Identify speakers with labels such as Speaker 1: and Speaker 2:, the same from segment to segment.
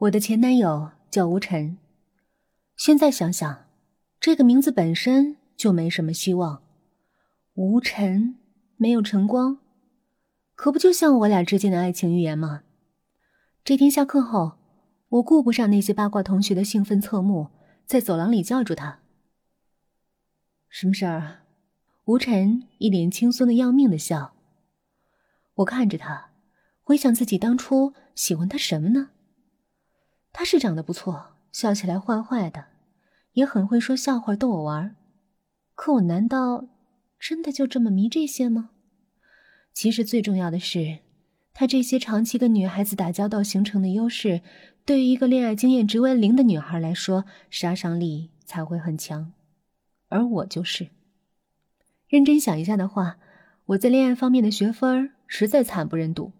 Speaker 1: 我的前男友叫吴晨，现在想想，这个名字本身就没什么希望。吴晨没有晨光，可不就像我俩之间的爱情预言吗？这天下课后，我顾不上那些八卦同学的兴奋侧目，在走廊里叫住他：“什么事儿？”吴晨一脸轻松的要命的笑。我看着他，回想自己当初喜欢他什么呢？他是长得不错，笑起来坏坏的，也很会说笑话逗我玩可我难道真的就这么迷这些吗？其实最重要的是，他这些长期跟女孩子打交道形成的优势，对于一个恋爱经验值为零的女孩来说，杀伤力才会很强。而我就是。认真想一下的话，我在恋爱方面的学分实在惨不忍睹，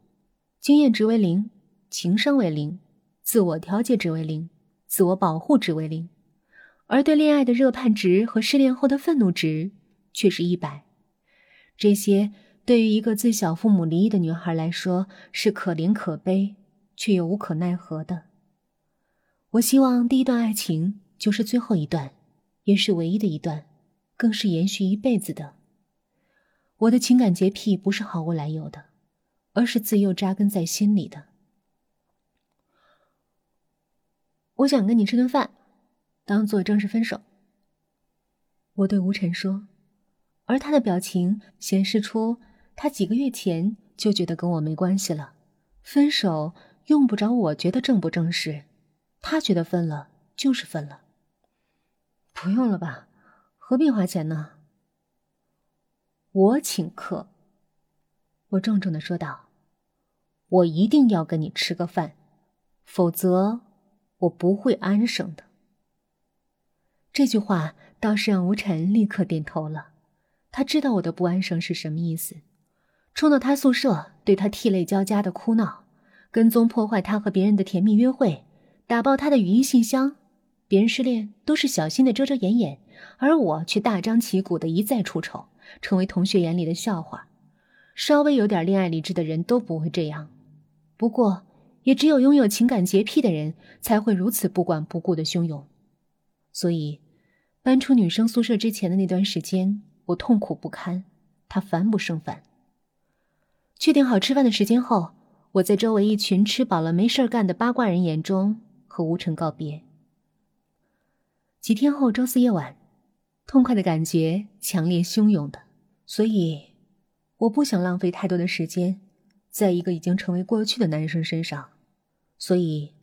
Speaker 1: 经验值为零，情商为零。自我调节值为零，自我保护值为零，而对恋爱的热盼值和失恋后的愤怒值却是一百。这些对于一个自小父母离异的女孩来说是可怜可悲，却又无可奈何的。我希望第一段爱情就是最后一段，也是唯一的一段，更是延续一辈子的。我的情感洁癖不是毫无来由的，而是自幼扎根在心里的。我想跟你吃顿饭，当做正式分手。我对吴晨说，而他的表情显示出他几个月前就觉得跟我没关系了，分手用不着我觉得正不正式，他觉得分了就是分了。不用了吧，何必花钱呢？我请客。我郑重的说道，我一定要跟你吃个饭，否则。我不会安生的。这句话倒是让吴晨立刻点头了。他知道我的不安生是什么意思。冲到他宿舍，对他涕泪交加的哭闹，跟踪破坏他和别人的甜蜜约会，打爆他的语音信箱。别人失恋都是小心的遮遮掩掩，而我却大张旗鼓的一再出丑，成为同学眼里的笑话。稍微有点恋爱理智的人都不会这样。不过。也只有拥有情感洁癖的人才会如此不管不顾的汹涌，所以搬出女生宿舍之前的那段时间，我痛苦不堪，他烦不胜烦。确定好吃饭的时间后，我在周围一群吃饱了没事干的八卦人眼中和吴晨告别。几天后，周四夜晚，痛快的感觉强烈汹涌的，所以我不想浪费太多的时间。在一个已经成为过去的男生身上，所以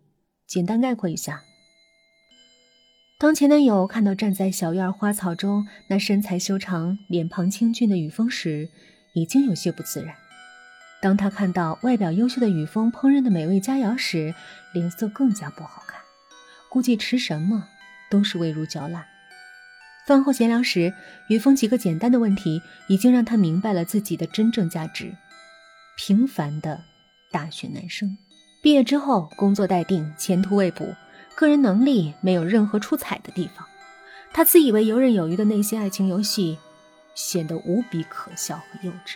Speaker 1: 简单概括一下：当前男友看到站在小院花草中那身材修长、脸庞清俊的雨峰时，已经有些不自然；当他看到外表优秀的雨峰烹饪的美味佳肴时，脸色更加不好看。估计吃什么都是味如嚼蜡。饭后闲聊时，雨峰几个简单的问题已经让他明白了自己的真正价值。平凡的大学男生，毕业之后工作待定，前途未卜，个人能力没有任何出彩的地方。他自以为游刃有余的那些爱情游戏，显得无比可笑和幼稚。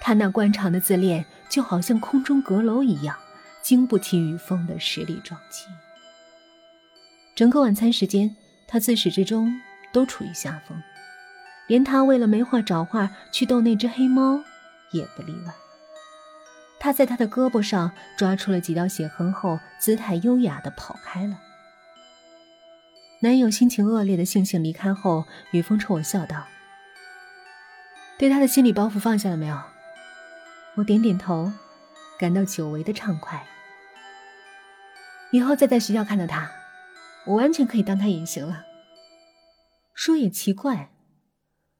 Speaker 1: 他那惯常的自恋，就好像空中阁楼一样，经不起雨风的实力撞击。整个晚餐时间，他自始至终都处于下风，连他为了没话找话去逗那只黑猫。也不例外。他在他的胳膊上抓出了几道血痕后，姿态优雅的跑开了。男友心情恶劣的悻悻离开后，雨峰冲我笑道：“对他的心理包袱放下了没有？”我点点头，感到久违的畅快。以后再在学校看到他，我完全可以当他隐形了。说也奇怪，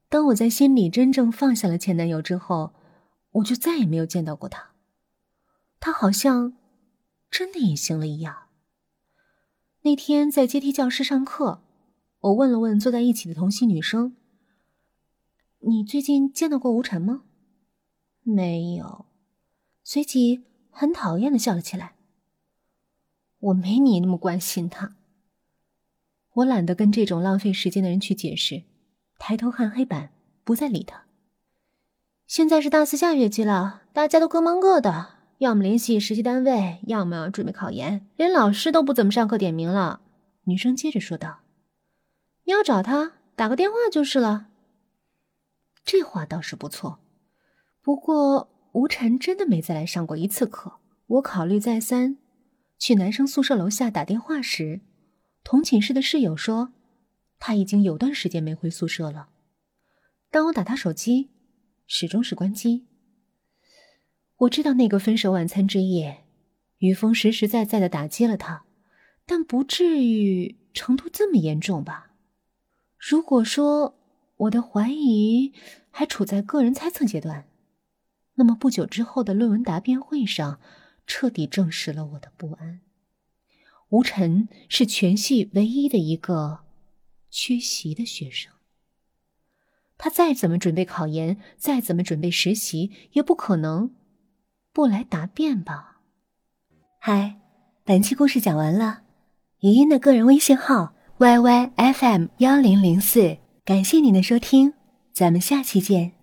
Speaker 1: 当我在心里真正放下了前男友之后。我就再也没有见到过他，他好像真的隐形了一样。那天在阶梯教室上课，我问了问坐在一起的同系女生：“你最近见到过吴晨吗？”没有，随即很讨厌的笑了起来。我没你那么关心他。我懒得跟这种浪费时间的人去解释，抬头看黑板，不再理他。现在是大四下学期了，大家都各忙各的，要么联系实习单位，要么准备考研，连老师都不怎么上课点名了。女生接着说道：“你要找他，打个电话就是了。”这话倒是不错，不过吴晨真的没再来上过一次课。我考虑再三，去男生宿舍楼下打电话时，同寝室的室友说他已经有段时间没回宿舍了。当我打他手机，始终是关机。我知道那个分手晚餐之夜，于峰实实在在的打击了他，但不至于程度这么严重吧？如果说我的怀疑还处在个人猜测阶段，那么不久之后的论文答辩会上，彻底证实了我的不安。吴晨是全系唯一的一个缺席的学生。他再怎么准备考研，再怎么准备实习，也不可能不来答辩吧？
Speaker 2: 嗨，本期故事讲完了。语音的个人微信号：yyfm 幺零零四，感谢您的收听，咱们下期见。